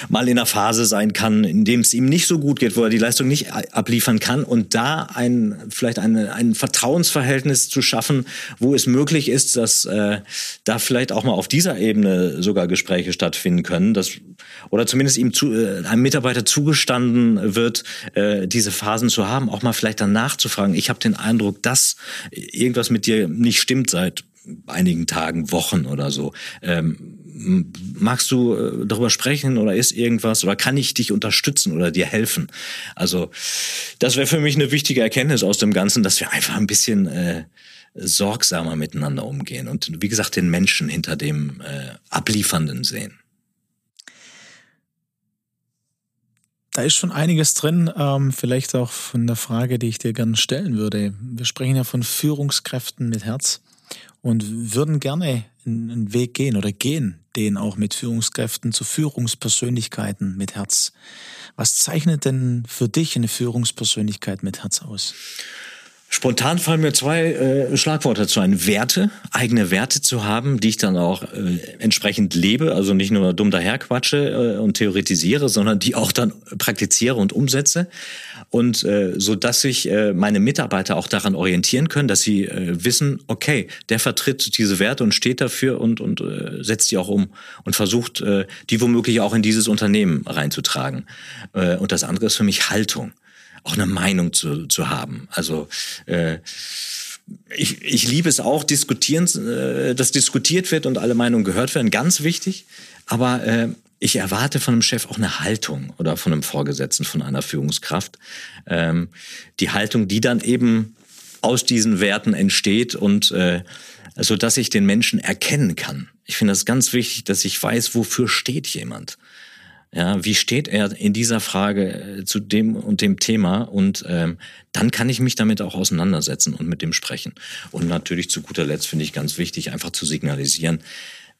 mal in einer Phase sein kann, in dem es ihm nicht so gut geht, wo er die Leistung nicht abliefern kann und da ein, vielleicht eine, ein Vertrauensverhältnis zu schaffen, wo es möglich ist, dass äh, da vielleicht auch mal auf dieser Ebene sogar Gespräche stattfinden können, dass, oder zumindest ihm zu, äh, einem Mitarbeiter zugestanden wird, äh, diese Phasen zu haben, auch mal vielleicht danach zu fragen. Ich habe den Eindruck, dass irgendwas mit dir nicht stimmt seit einigen Tagen, Wochen oder so. Ähm, magst du äh, darüber sprechen oder ist irgendwas oder kann ich dich unterstützen oder dir helfen? Also das wäre für mich eine wichtige Erkenntnis aus dem Ganzen, dass wir einfach ein bisschen äh, sorgsamer miteinander umgehen und wie gesagt den Menschen hinter dem äh, Abliefernden sehen. Da ist schon einiges drin, ähm, vielleicht auch von der Frage, die ich dir gerne stellen würde. Wir sprechen ja von Führungskräften mit Herz und würden gerne einen Weg gehen oder gehen den auch mit Führungskräften zu Führungspersönlichkeiten mit Herz. Was zeichnet denn für dich eine Führungspersönlichkeit mit Herz aus? Spontan fallen mir zwei äh, Schlagworte zu ein. Werte, eigene Werte zu haben, die ich dann auch äh, entsprechend lebe, also nicht nur dumm daherquatsche äh, und theoretisiere, sondern die auch dann praktiziere und umsetze. Und äh, so dass sich äh, meine Mitarbeiter auch daran orientieren können, dass sie äh, wissen, okay, der vertritt diese Werte und steht dafür und, und äh, setzt die auch um und versucht, äh, die womöglich auch in dieses Unternehmen reinzutragen. Äh, und das andere ist für mich Haltung auch eine Meinung zu, zu haben. Also äh, ich, ich liebe es auch, diskutieren, äh, dass diskutiert wird und alle Meinungen gehört werden, ganz wichtig. Aber äh, ich erwarte von einem Chef auch eine Haltung oder von einem Vorgesetzten, von einer Führungskraft. Ähm, die Haltung, die dann eben aus diesen Werten entsteht und äh, so dass ich den Menschen erkennen kann. Ich finde das ganz wichtig, dass ich weiß, wofür steht jemand. Ja, wie steht er in dieser Frage äh, zu dem und dem Thema? Und ähm, dann kann ich mich damit auch auseinandersetzen und mit dem sprechen. Und natürlich zu guter Letzt finde ich ganz wichtig, einfach zu signalisieren,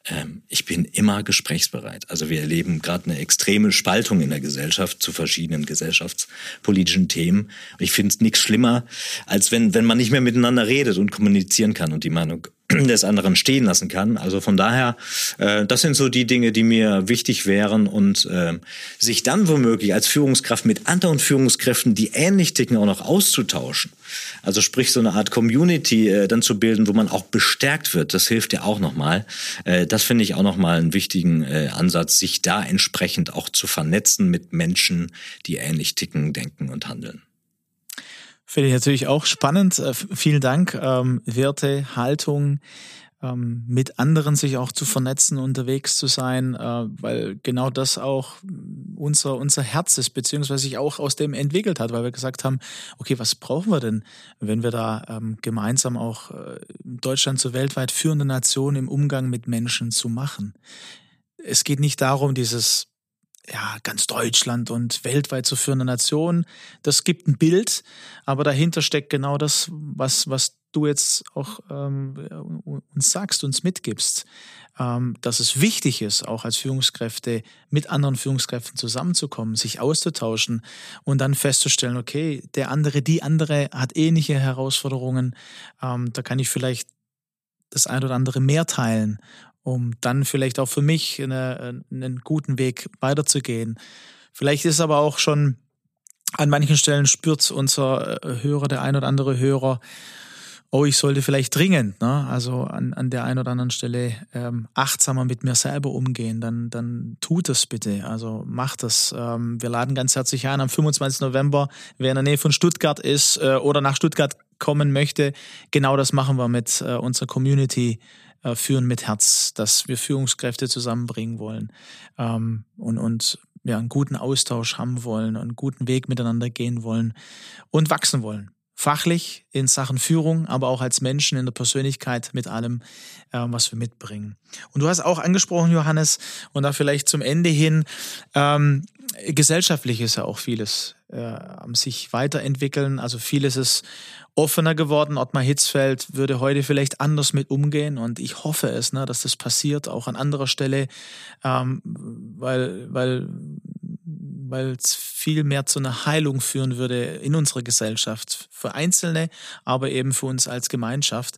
ähm, ich bin immer gesprächsbereit. Also wir erleben gerade eine extreme Spaltung in der Gesellschaft zu verschiedenen gesellschaftspolitischen Themen. Ich finde es nichts schlimmer, als wenn, wenn man nicht mehr miteinander redet und kommunizieren kann und die Meinung des anderen stehen lassen kann. Also von daher, äh, das sind so die Dinge, die mir wichtig wären und äh, sich dann womöglich als Führungskraft mit anderen Führungskräften, die ähnlich ticken, auch noch auszutauschen. Also sprich so eine Art Community äh, dann zu bilden, wo man auch bestärkt wird. Das hilft ja auch nochmal. Äh, das finde ich auch nochmal einen wichtigen äh, Ansatz, sich da entsprechend auch zu vernetzen mit Menschen, die ähnlich ticken, denken und handeln. Finde ich natürlich auch spannend. Äh, vielen Dank. Ähm, Werte, Haltung, ähm, mit anderen sich auch zu vernetzen, unterwegs zu sein, äh, weil genau das auch unser, unser Herz ist, beziehungsweise sich auch aus dem entwickelt hat, weil wir gesagt haben, okay, was brauchen wir denn, wenn wir da ähm, gemeinsam auch äh, Deutschland zur weltweit führende Nation im Umgang mit Menschen zu machen. Es geht nicht darum, dieses ja, ganz Deutschland und weltweit zu führende Nation. Das gibt ein Bild, aber dahinter steckt genau das, was, was du jetzt auch ähm, uns sagst, uns mitgibst, ähm, dass es wichtig ist, auch als Führungskräfte mit anderen Führungskräften zusammenzukommen, sich auszutauschen und dann festzustellen, okay, der andere, die andere hat ähnliche Herausforderungen, ähm, da kann ich vielleicht das ein oder andere mehr teilen um dann vielleicht auch für mich eine, einen guten Weg weiterzugehen. Vielleicht ist aber auch schon an manchen Stellen spürt unser äh, Hörer, der ein oder andere Hörer, oh, ich sollte vielleicht dringend, ne? also an, an der einen oder anderen Stelle ähm, achtsamer mit mir selber umgehen, dann, dann tut es bitte. Also macht es. Ähm, wir laden ganz herzlich ein am 25. November, wer in der Nähe von Stuttgart ist äh, oder nach Stuttgart kommen möchte, genau das machen wir mit äh, unserer Community äh, führen mit Herz, dass wir Führungskräfte zusammenbringen wollen ähm, und, und ja, einen guten Austausch haben wollen, einen guten Weg miteinander gehen wollen und wachsen wollen. Fachlich in Sachen Führung, aber auch als Menschen in der Persönlichkeit mit allem, äh, was wir mitbringen. Und du hast auch angesprochen, Johannes, und da vielleicht zum Ende hin, ähm, gesellschaftlich ist ja auch vieles äh, am sich weiterentwickeln. Also vieles ist offener geworden. Ottmar Hitzfeld würde heute vielleicht anders mit umgehen und ich hoffe es, ne, dass das passiert, auch an anderer Stelle, ähm, weil, weil, weil es viel mehr zu einer Heilung führen würde in unserer Gesellschaft, für Einzelne, aber eben für uns als Gemeinschaft.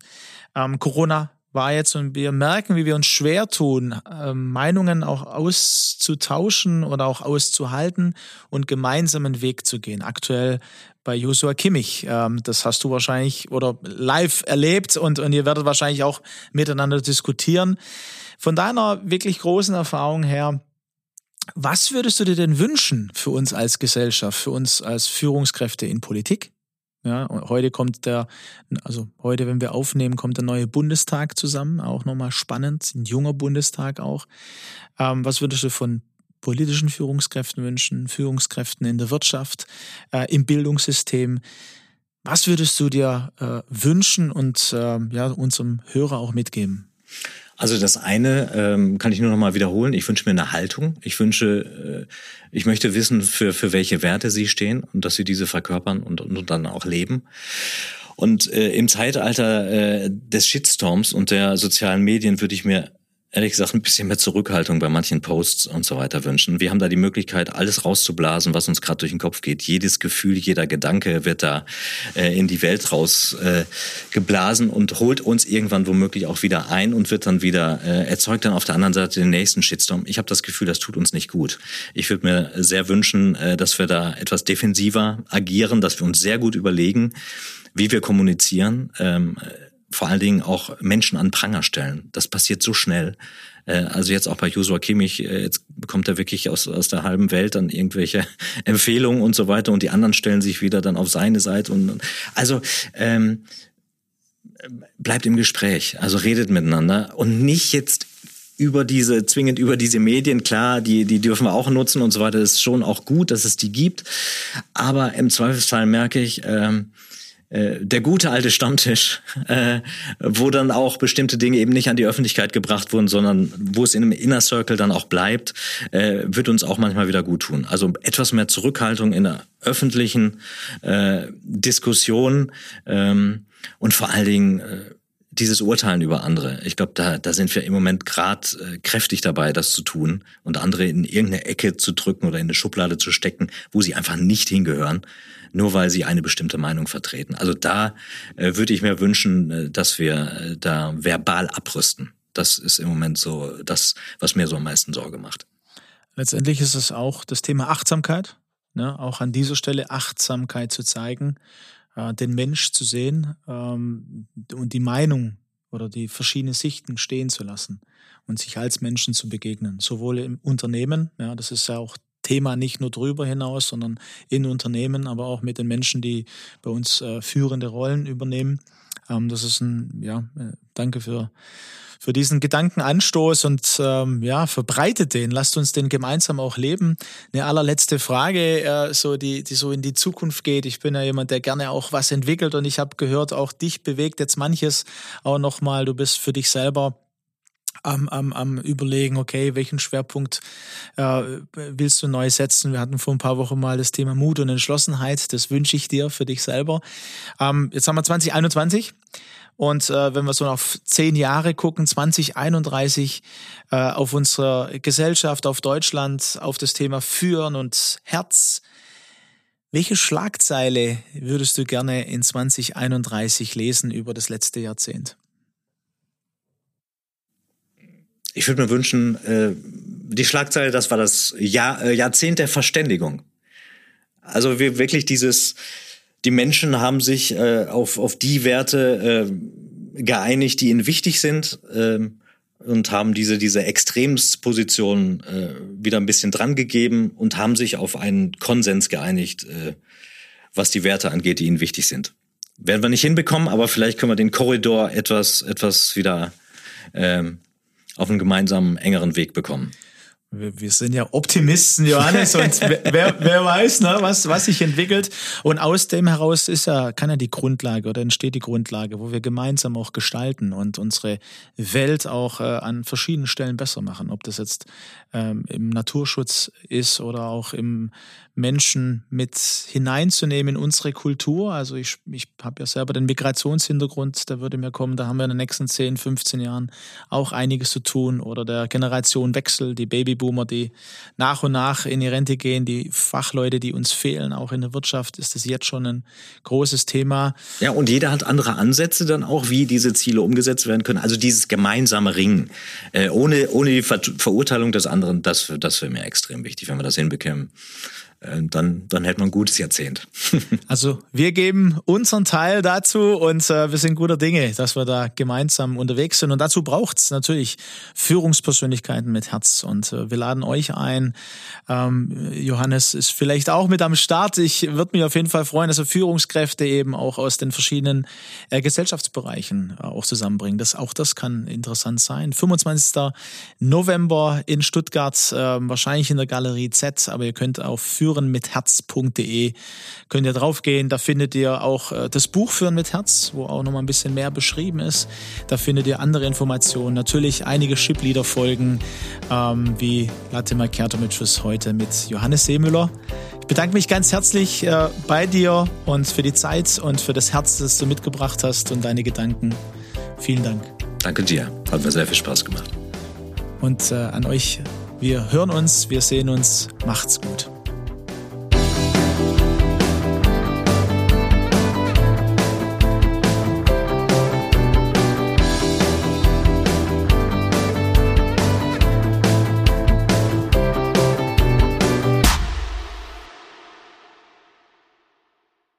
Ähm, Corona war jetzt und wir merken, wie wir uns schwer tun, ähm, Meinungen auch auszutauschen oder auch auszuhalten und gemeinsam einen Weg zu gehen. Aktuell bei Joshua Kimmich. Ähm, das hast du wahrscheinlich oder live erlebt und, und ihr werdet wahrscheinlich auch miteinander diskutieren. Von deiner wirklich großen Erfahrung her, was würdest du dir denn wünschen für uns als Gesellschaft, für uns als Führungskräfte in Politik? Ja, heute kommt der, also heute, wenn wir aufnehmen, kommt der neue Bundestag zusammen, auch nochmal spannend, ein junger Bundestag auch. Ähm, was würdest du von politischen Führungskräften wünschen, Führungskräften in der Wirtschaft, äh, im Bildungssystem? Was würdest du dir äh, wünschen und äh, ja, unserem Hörer auch mitgeben? Also das eine ähm, kann ich nur noch mal wiederholen. Ich wünsche mir eine Haltung. Ich wünsche, äh, ich möchte wissen, für für welche Werte sie stehen und dass sie diese verkörpern und, und dann auch leben. Und äh, im Zeitalter äh, des Shitstorms und der sozialen Medien würde ich mir ehrlich gesagt ein bisschen mehr Zurückhaltung bei manchen Posts und so weiter wünschen. Wir haben da die Möglichkeit, alles rauszublasen, was uns gerade durch den Kopf geht. Jedes Gefühl, jeder Gedanke wird da äh, in die Welt raus äh, und holt uns irgendwann womöglich auch wieder ein und wird dann wieder äh, erzeugt dann auf der anderen Seite den nächsten Shitstorm. Ich habe das Gefühl, das tut uns nicht gut. Ich würde mir sehr wünschen, äh, dass wir da etwas defensiver agieren, dass wir uns sehr gut überlegen, wie wir kommunizieren. Ähm, vor allen Dingen auch Menschen an Pranger stellen. Das passiert so schnell. Äh, also jetzt auch bei Joshua Kimmich, äh, jetzt bekommt er wirklich aus, aus der halben Welt dann irgendwelche Empfehlungen und so weiter und die anderen stellen sich wieder dann auf seine Seite und also ähm, bleibt im Gespräch, also redet miteinander und nicht jetzt über diese, zwingend über diese Medien, klar, die, die dürfen wir auch nutzen und so weiter, das ist schon auch gut, dass es die gibt. Aber im Zweifelsfall merke ich, ähm, äh, der gute alte Stammtisch, äh, wo dann auch bestimmte Dinge eben nicht an die Öffentlichkeit gebracht wurden, sondern wo es in einem Inner Circle dann auch bleibt, äh, wird uns auch manchmal wieder gut tun. Also etwas mehr Zurückhaltung in der öffentlichen äh, Diskussion ähm, und vor allen Dingen äh, dieses Urteilen über andere. Ich glaube, da, da sind wir im Moment gerade äh, kräftig dabei, das zu tun und andere in irgendeine Ecke zu drücken oder in eine Schublade zu stecken, wo sie einfach nicht hingehören, nur weil sie eine bestimmte Meinung vertreten. Also da äh, würde ich mir wünschen, äh, dass wir äh, da verbal abrüsten. Das ist im Moment so das, was mir so am meisten Sorge macht. Letztendlich ist es auch das Thema Achtsamkeit, ne? auch an dieser Stelle Achtsamkeit zu zeigen äh, den Mensch zu sehen ähm, und die Meinung oder die verschiedenen Sichten stehen zu lassen und sich als Menschen zu begegnen. Sowohl im Unternehmen, ja, das ist ja auch Thema nicht nur drüber hinaus, sondern in Unternehmen, aber auch mit den Menschen, die bei uns äh, führende Rollen übernehmen. Ähm, das ist ein, ja, äh, danke für für diesen Gedankenanstoß und ähm, ja, verbreitet den. Lasst uns den gemeinsam auch leben. Eine allerletzte Frage, äh, so die, die so in die Zukunft geht. Ich bin ja jemand, der gerne auch was entwickelt und ich habe gehört, auch dich bewegt jetzt manches auch nochmal. Du bist für dich selber am, am, am überlegen, okay, welchen Schwerpunkt äh, willst du neu setzen? Wir hatten vor ein paar Wochen mal das Thema Mut und Entschlossenheit. Das wünsche ich dir für dich selber. Ähm, jetzt haben wir 2021. Und äh, wenn wir so auf zehn Jahre gucken, 2031, äh, auf unsere Gesellschaft, auf Deutschland, auf das Thema Führen und Herz, welche Schlagzeile würdest du gerne in 2031 lesen über das letzte Jahrzehnt? Ich würde mir wünschen, äh, die Schlagzeile, das war das Jahr, äh, Jahrzehnt der Verständigung. Also wir wirklich dieses, die Menschen haben sich äh, auf, auf die Werte äh, geeinigt, die ihnen wichtig sind äh, und haben diese, diese Extremsposition äh, wieder ein bisschen dran gegeben und haben sich auf einen Konsens geeinigt, äh, was die Werte angeht, die ihnen wichtig sind. Werden wir nicht hinbekommen, aber vielleicht können wir den Korridor etwas, etwas wieder ähm, auf einen gemeinsamen, engeren Weg bekommen wir sind ja Optimisten, Johannes, und wer, wer weiß, ne, was, was sich entwickelt. Und aus dem heraus ist ja, kann ja die Grundlage oder entsteht die Grundlage, wo wir gemeinsam auch gestalten und unsere Welt auch äh, an verschiedenen Stellen besser machen. Ob das jetzt ähm, im Naturschutz ist oder auch im Menschen mit hineinzunehmen in unsere Kultur. Also ich, ich habe ja selber den Migrationshintergrund, da würde mir kommen, da haben wir in den nächsten 10, 15 Jahren auch einiges zu tun. Oder der Generationenwechsel, die Babyboomer, die nach und nach in die Rente gehen, die Fachleute, die uns fehlen, auch in der Wirtschaft, ist das jetzt schon ein großes Thema. Ja, und jeder hat andere Ansätze dann auch, wie diese Ziele umgesetzt werden können. Also dieses gemeinsame Ringen, äh, ohne, ohne die Ver Verurteilung des anderen, das, das wäre mir extrem wichtig, wenn wir das hinbekämen. Äh, dann, dann hätte man ein gutes Jahrzehnt. also wir geben unseren Teil dazu und äh, wir sind guter Dinge, dass wir da gemeinsam unterwegs sind. Und dazu braucht es natürlich Führungspersönlichkeiten mit Herz. Und äh, wir laden euch ein. Ähm, Johannes ist vielleicht auch mit am Start. Ich würde mich auf jeden Fall freuen, dass wir Führungskräfte eben auch aus den verschiedenen äh, Gesellschaftsbereichen äh, auch zusammenbringen. Das, auch das kann interessant sein. 25. November in Stuttgart, äh, wahrscheinlich in der Galerie Z, aber ihr könnt auf Führung führenmitherz.de könnt ihr draufgehen. Da findet ihr auch äh, das Buch Führen mit Herz, wo auch nochmal ein bisschen mehr beschrieben ist. Da findet ihr andere Informationen. Natürlich einige Shipleader-Folgen, ähm, wie Latte Macchiato mit Schuss heute mit Johannes Seemüller. Ich bedanke mich ganz herzlich äh, bei dir und für die Zeit und für das Herz, das du mitgebracht hast und deine Gedanken. Vielen Dank. Danke dir. Hat mir sehr viel Spaß gemacht. Und äh, an euch, wir hören uns, wir sehen uns. Macht's gut.